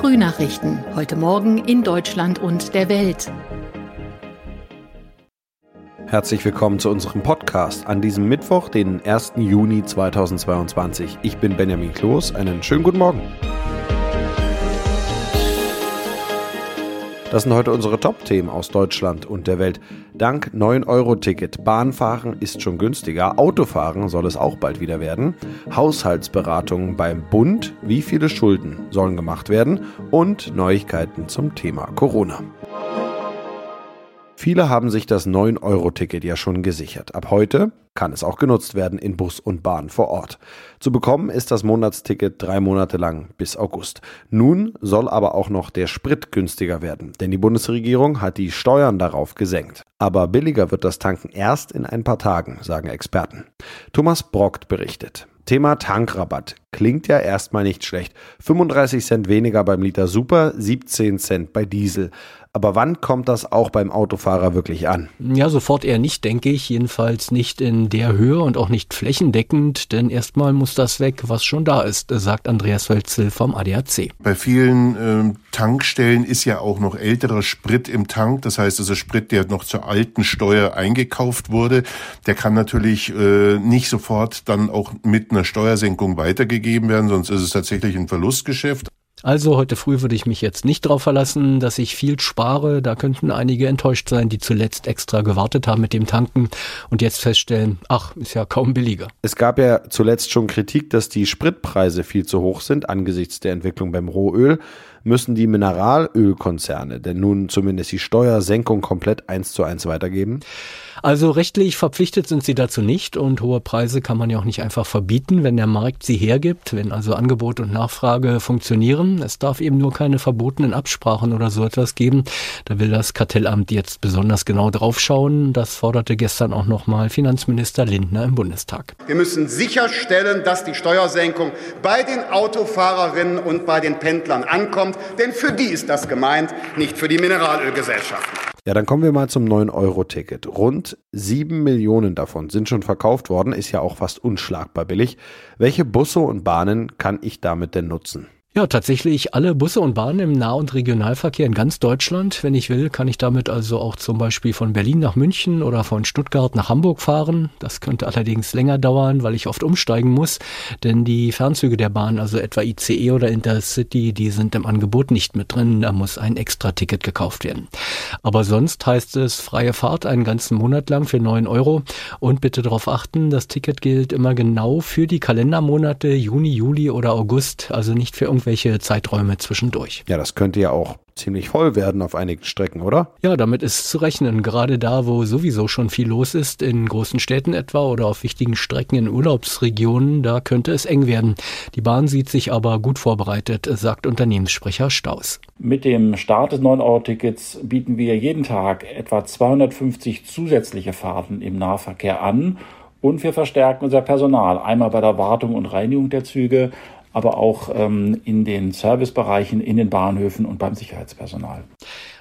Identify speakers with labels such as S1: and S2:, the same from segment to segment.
S1: Frühnachrichten. Heute Morgen in Deutschland und der Welt.
S2: Herzlich willkommen zu unserem Podcast an diesem Mittwoch, den 1. Juni 2022. Ich bin Benjamin Kloß. Einen schönen guten Morgen. Das sind heute unsere Top-Themen aus Deutschland und der Welt. Dank 9-Euro-Ticket. Bahnfahren ist schon günstiger. Autofahren soll es auch bald wieder werden. Haushaltsberatungen beim Bund. Wie viele Schulden sollen gemacht werden? Und Neuigkeiten zum Thema Corona. Viele haben sich das 9-Euro-Ticket ja schon gesichert. Ab heute kann es auch genutzt werden in Bus und Bahn vor Ort. Zu bekommen ist das Monatsticket drei Monate lang bis August. Nun soll aber auch noch der Sprit günstiger werden, denn die Bundesregierung hat die Steuern darauf gesenkt. Aber billiger wird das Tanken erst in ein paar Tagen, sagen Experten. Thomas Brockt berichtet. Thema Tankrabatt. Klingt ja erstmal nicht schlecht. 35 Cent weniger beim Liter Super, 17 Cent bei Diesel. Aber wann kommt das auch beim Autofahrer wirklich an?
S3: Ja, sofort eher nicht, denke ich. Jedenfalls nicht in der Höhe und auch nicht flächendeckend, denn erstmal muss das weg, was schon da ist, sagt Andreas Wölzel vom ADAC.
S4: Bei vielen äh, Tankstellen ist ja auch noch älterer Sprit im Tank. Das heißt, also Sprit, der noch zur alten Steuer eingekauft wurde, der kann natürlich äh, nicht sofort dann auch mit einer Steuersenkung weitergegeben werden, sonst ist es tatsächlich ein Verlustgeschäft.
S3: Also heute früh würde ich mich jetzt nicht darauf verlassen, dass ich viel spare. Da könnten einige enttäuscht sein, die zuletzt extra gewartet haben mit dem Tanken und jetzt feststellen, ach, ist ja kaum billiger.
S2: Es gab ja zuletzt schon Kritik, dass die Spritpreise viel zu hoch sind angesichts der Entwicklung beim Rohöl müssen die Mineralölkonzerne denn nun zumindest die Steuersenkung komplett eins zu eins weitergeben?
S3: Also rechtlich verpflichtet sind sie dazu nicht und hohe Preise kann man ja auch nicht einfach verbieten, wenn der Markt sie hergibt, wenn also Angebot und Nachfrage funktionieren. Es darf eben nur keine verbotenen Absprachen oder so etwas geben. Da will das Kartellamt jetzt besonders genau draufschauen. Das forderte gestern auch nochmal Finanzminister Lindner im Bundestag.
S5: Wir müssen sicherstellen, dass die Steuersenkung bei den Autofahrerinnen und bei den Pendlern ankommt kommt, denn für die ist das gemeint, nicht für die Mineralölgesellschaften.
S2: Ja, dann kommen wir mal zum 9-Euro-Ticket. Rund 7 Millionen davon sind schon verkauft worden, ist ja auch fast unschlagbar billig. Welche Busse und Bahnen kann ich damit denn nutzen?
S3: Ja, tatsächlich alle Busse und Bahnen im Nah- und Regionalverkehr in ganz Deutschland. Wenn ich will, kann ich damit also auch zum Beispiel von Berlin nach München oder von Stuttgart nach Hamburg fahren. Das könnte allerdings länger dauern, weil ich oft umsteigen muss, denn die Fernzüge der Bahn, also etwa ICE oder Intercity, die sind im Angebot nicht mit drin. Da muss ein extra Ticket gekauft werden. Aber sonst heißt es freie Fahrt einen ganzen Monat lang für neun Euro. Und bitte darauf achten, das Ticket gilt immer genau für die Kalendermonate Juni, Juli oder August, also nicht für irgendwelche Zeiträume zwischendurch.
S2: Ja, das könnte ja auch ziemlich voll werden auf einigen Strecken, oder?
S3: Ja, damit ist zu rechnen. Gerade da, wo sowieso schon viel los ist, in großen Städten etwa oder auf wichtigen Strecken in Urlaubsregionen, da könnte es eng werden. Die Bahn sieht sich aber gut vorbereitet, sagt Unternehmenssprecher Staus.
S6: Mit dem Start des 9-Euro-Tickets bieten wir jeden Tag etwa 250 zusätzliche Fahrten im Nahverkehr an und wir verstärken unser Personal einmal bei der Wartung und Reinigung der Züge, aber auch ähm, in den Servicebereichen, in den Bahnhöfen und beim Sicherheitspersonal.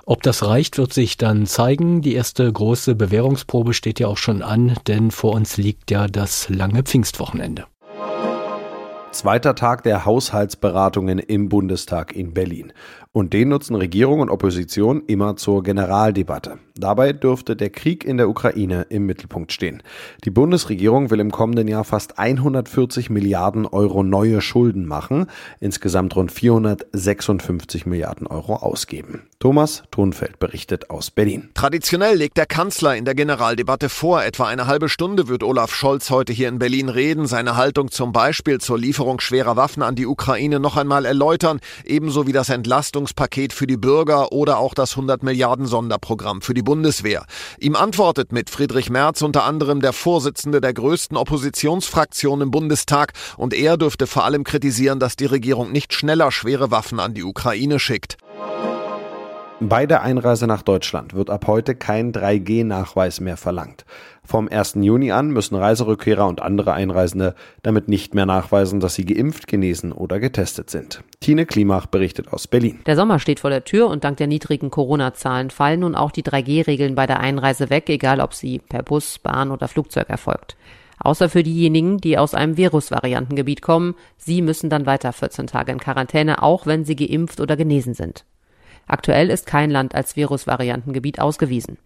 S3: Ob das reicht, wird sich dann zeigen. Die erste große Bewährungsprobe steht ja auch schon an, denn vor uns liegt ja das lange Pfingstwochenende.
S2: Zweiter Tag der Haushaltsberatungen im Bundestag in Berlin. Und den nutzen Regierung und Opposition immer zur Generaldebatte. Dabei dürfte der Krieg in der Ukraine im Mittelpunkt stehen. Die Bundesregierung will im kommenden Jahr fast 140 Milliarden Euro neue Schulden machen, insgesamt rund 456 Milliarden Euro ausgeben. Thomas Thunfeld berichtet aus Berlin.
S7: Traditionell legt der Kanzler in der Generaldebatte vor. Etwa eine halbe Stunde wird Olaf Scholz heute hier in Berlin reden, seine Haltung zum Beispiel zur Lieferung schwerer Waffen an die Ukraine noch einmal erläutern, ebenso wie das Entlastung Entlastungspaket für die Bürger oder auch das 100 Milliarden Sonderprogramm für die Bundeswehr. Ihm antwortet mit Friedrich Merz unter anderem der Vorsitzende der größten Oppositionsfraktion im Bundestag und er dürfte vor allem kritisieren, dass die Regierung nicht schneller schwere Waffen an die Ukraine schickt.
S2: Bei der Einreise nach Deutschland wird ab heute kein 3G-Nachweis mehr verlangt. Vom 1. Juni an müssen Reiserückkehrer und andere Einreisende damit nicht mehr nachweisen, dass sie geimpft, genesen oder getestet sind. Tine Klimach berichtet aus Berlin.
S8: Der Sommer steht vor der Tür und dank der niedrigen Corona-Zahlen fallen nun auch die 3G-Regeln bei der Einreise weg, egal ob sie per Bus, Bahn oder Flugzeug erfolgt. Außer für diejenigen, die aus einem Virusvariantengebiet kommen. Sie müssen dann weiter 14 Tage in Quarantäne, auch wenn sie geimpft oder genesen sind. Aktuell ist kein Land als Virusvariantengebiet ausgewiesen.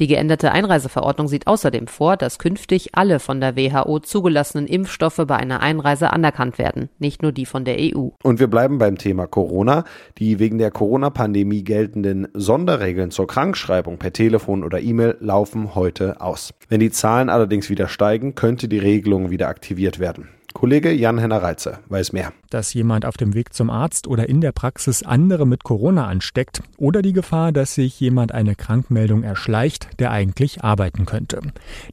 S8: Die geänderte Einreiseverordnung sieht außerdem vor, dass künftig alle von der WHO zugelassenen Impfstoffe bei einer Einreise anerkannt werden, nicht nur die von der EU.
S2: Und wir bleiben beim Thema Corona. Die wegen der Corona-Pandemie geltenden Sonderregeln zur Krankschreibung per Telefon oder E-Mail laufen heute aus. Wenn die Zahlen allerdings wieder steigen, könnte die Regelung wieder aktiviert werden. Kollege Jan-Henner Reitze weiß mehr.
S9: Dass jemand auf dem Weg zum Arzt oder in der Praxis andere mit Corona ansteckt oder die Gefahr, dass sich jemand eine Krankmeldung erschleicht, der eigentlich arbeiten könnte.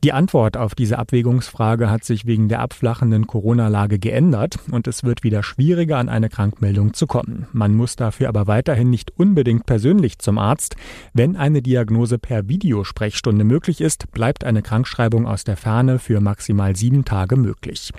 S9: Die Antwort auf diese Abwägungsfrage hat sich wegen der abflachenden Corona-Lage geändert und es wird wieder schwieriger, an eine Krankmeldung zu kommen. Man muss dafür aber weiterhin nicht unbedingt persönlich zum Arzt. Wenn eine Diagnose per Videosprechstunde möglich ist, bleibt eine Krankschreibung aus der Ferne für maximal sieben Tage möglich.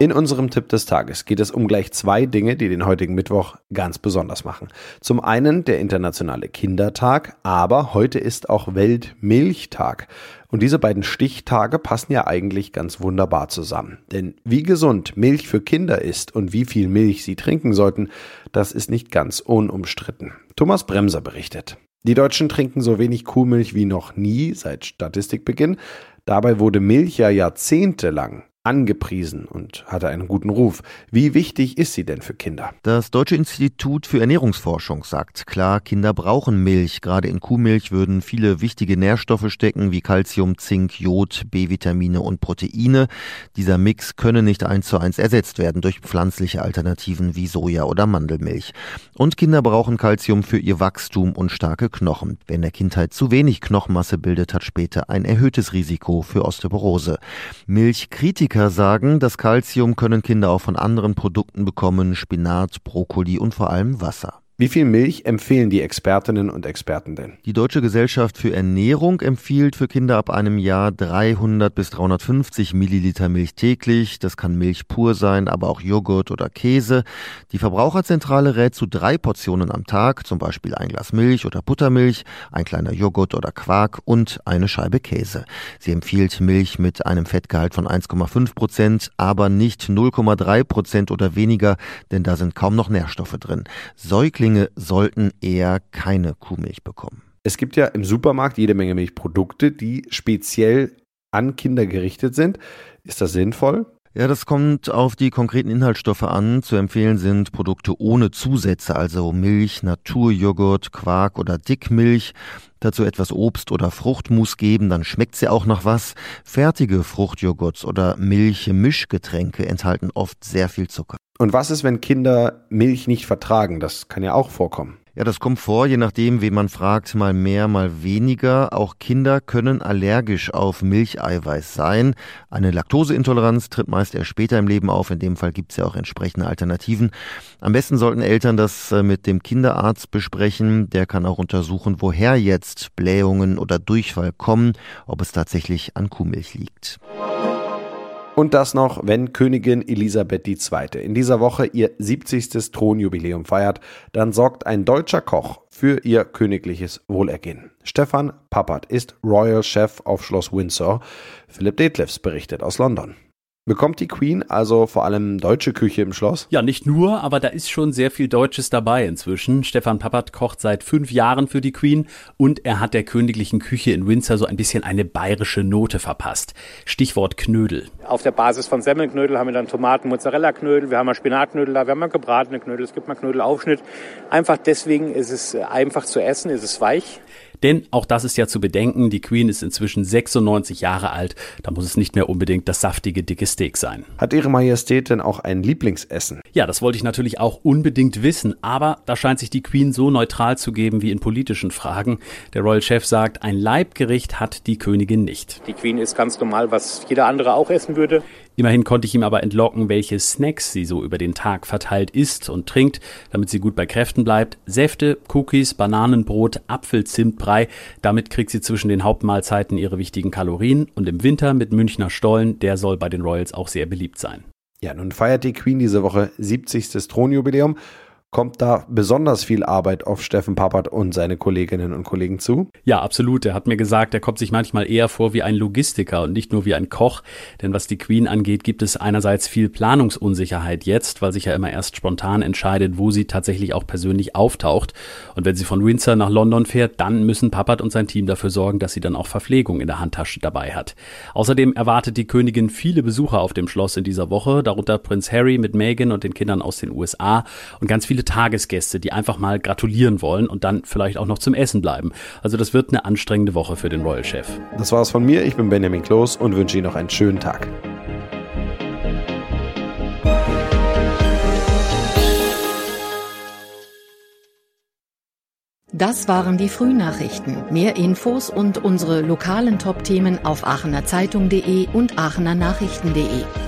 S2: In unserem Tipp des Tages geht es um gleich zwei Dinge, die den heutigen Mittwoch ganz besonders machen. Zum einen der internationale Kindertag, aber heute ist auch Weltmilchtag. Und diese beiden Stichtage passen ja eigentlich ganz wunderbar zusammen. Denn wie gesund Milch für Kinder ist und wie viel Milch sie trinken sollten, das ist nicht ganz unumstritten. Thomas Bremser berichtet. Die Deutschen trinken so wenig Kuhmilch wie noch nie seit Statistikbeginn. Dabei wurde Milch ja jahrzehntelang angepriesen und hatte einen guten Ruf. Wie wichtig ist sie denn für Kinder?
S10: Das Deutsche Institut für Ernährungsforschung sagt klar, Kinder brauchen Milch. Gerade in Kuhmilch würden viele wichtige Nährstoffe stecken, wie Calcium, Zink, Jod, B-Vitamine und Proteine. Dieser Mix könne nicht eins zu eins ersetzt werden durch pflanzliche Alternativen wie Soja oder Mandelmilch. Und Kinder brauchen Calcium für ihr Wachstum und starke Knochen. Wer in der Kindheit zu wenig Knochenmasse bildet, hat später ein erhöhtes Risiko für Osteoporose. Milchkritiker Kritiker sagen, das Kalzium können Kinder auch von anderen Produkten bekommen, Spinat, Brokkoli und vor allem Wasser.
S2: Wie viel Milch empfehlen die Expertinnen und Experten denn?
S10: Die Deutsche Gesellschaft für Ernährung empfiehlt für Kinder ab einem Jahr 300 bis 350 Milliliter Milch täglich. Das kann Milch pur sein, aber auch Joghurt oder Käse. Die Verbraucherzentrale rät zu drei Portionen am Tag, zum Beispiel ein Glas Milch oder Buttermilch, ein kleiner Joghurt oder Quark und eine Scheibe Käse. Sie empfiehlt Milch mit einem Fettgehalt von 1,5 Prozent, aber nicht 0,3 Prozent oder weniger, denn da sind kaum noch Nährstoffe drin. Säuglinge Säuglinge sollten eher keine Kuhmilch bekommen.
S2: Es gibt ja im Supermarkt jede Menge Milchprodukte, die speziell an Kinder gerichtet sind. Ist das sinnvoll?
S10: Ja, das kommt auf die konkreten Inhaltsstoffe an. Zu empfehlen sind Produkte ohne Zusätze, also Milch, Naturjoghurt, Quark oder Dickmilch. Dazu etwas Obst oder Fruchtmus geben, dann schmeckt sie auch noch was. Fertige Fruchtjoghurts oder Milch-Mischgetränke enthalten oft sehr viel Zucker.
S2: Und was ist, wenn Kinder Milch nicht vertragen? Das kann ja auch vorkommen.
S10: Ja, das kommt vor, je nachdem, wen man fragt, mal mehr, mal weniger. Auch Kinder können allergisch auf Milcheiweiß sein. Eine Laktoseintoleranz tritt meist erst später im Leben auf. In dem Fall gibt es ja auch entsprechende Alternativen. Am besten sollten Eltern das äh, mit dem Kinderarzt besprechen. Der kann auch untersuchen, woher jetzt Blähungen oder Durchfall kommen, ob es tatsächlich an Kuhmilch liegt.
S2: Und das noch, wenn Königin Elisabeth II. in dieser Woche ihr 70. Thronjubiläum feiert, dann sorgt ein deutscher Koch für ihr königliches Wohlergehen. Stefan Pappert ist Royal Chef auf Schloss Windsor. Philipp Detlefs berichtet aus London. Bekommt die Queen also vor allem deutsche Küche im Schloss?
S11: Ja, nicht nur, aber da ist schon sehr viel Deutsches dabei inzwischen. Stefan Pappert kocht seit fünf Jahren für die Queen und er hat der königlichen Küche in Windsor so ein bisschen eine bayerische Note verpasst. Stichwort Knödel.
S12: Auf der Basis von Semmelknödel haben wir dann Tomaten, Mozzarella-Knödel, wir haben mal Spinatknödel da, wir haben mal gebratene Knödel, es gibt mal Knödelaufschnitt. Einfach deswegen ist es einfach zu essen, ist es weich.
S11: Denn auch das ist ja zu bedenken, die Queen ist inzwischen 96 Jahre alt, da muss es nicht mehr unbedingt das saftige, dicke Steak sein.
S2: Hat Ihre Majestät denn auch ein Lieblingsessen?
S11: Ja, das wollte ich natürlich auch unbedingt wissen, aber da scheint sich die Queen so neutral zu geben wie in politischen Fragen. Der Royal Chef sagt, ein Leibgericht hat die Königin nicht.
S12: Die Queen ist ganz normal, was jeder andere auch essen würde.
S11: Immerhin konnte ich ihm aber entlocken, welche Snacks sie so über den Tag verteilt isst und trinkt, damit sie gut bei Kräften bleibt. Säfte, Cookies, Bananenbrot, Apfelzimtbrei. Damit kriegt sie zwischen den Hauptmahlzeiten ihre wichtigen Kalorien. Und im Winter mit Münchner Stollen, der soll bei den Royals auch sehr beliebt sein.
S2: Ja, nun feiert die Queen diese Woche 70. Thronjubiläum. Kommt da besonders viel Arbeit auf Steffen Pappert und seine Kolleginnen und Kollegen zu?
S11: Ja, absolut. Er hat mir gesagt, er kommt sich manchmal eher vor wie ein Logistiker und nicht nur wie ein Koch. Denn was die Queen angeht, gibt es einerseits viel Planungsunsicherheit jetzt, weil sich ja immer erst spontan entscheidet, wo sie tatsächlich auch persönlich auftaucht. Und wenn sie von Windsor nach London fährt, dann müssen Pappert und sein Team dafür sorgen, dass sie dann auch Verpflegung in der Handtasche dabei hat. Außerdem erwartet die Königin viele Besucher auf dem Schloss in dieser Woche, darunter Prinz Harry mit Meghan und den Kindern aus den USA und ganz viele viele Tagesgäste, die einfach mal gratulieren wollen und dann vielleicht auch noch zum Essen bleiben. Also das wird eine anstrengende Woche für den Royal Chef.
S2: Das war's von mir. Ich bin Benjamin Kloß und wünsche Ihnen noch einen schönen Tag.
S1: Das waren die Frühnachrichten. Mehr Infos und unsere lokalen Top-Themen auf aachenerzeitung.de und aachenernachrichten.de.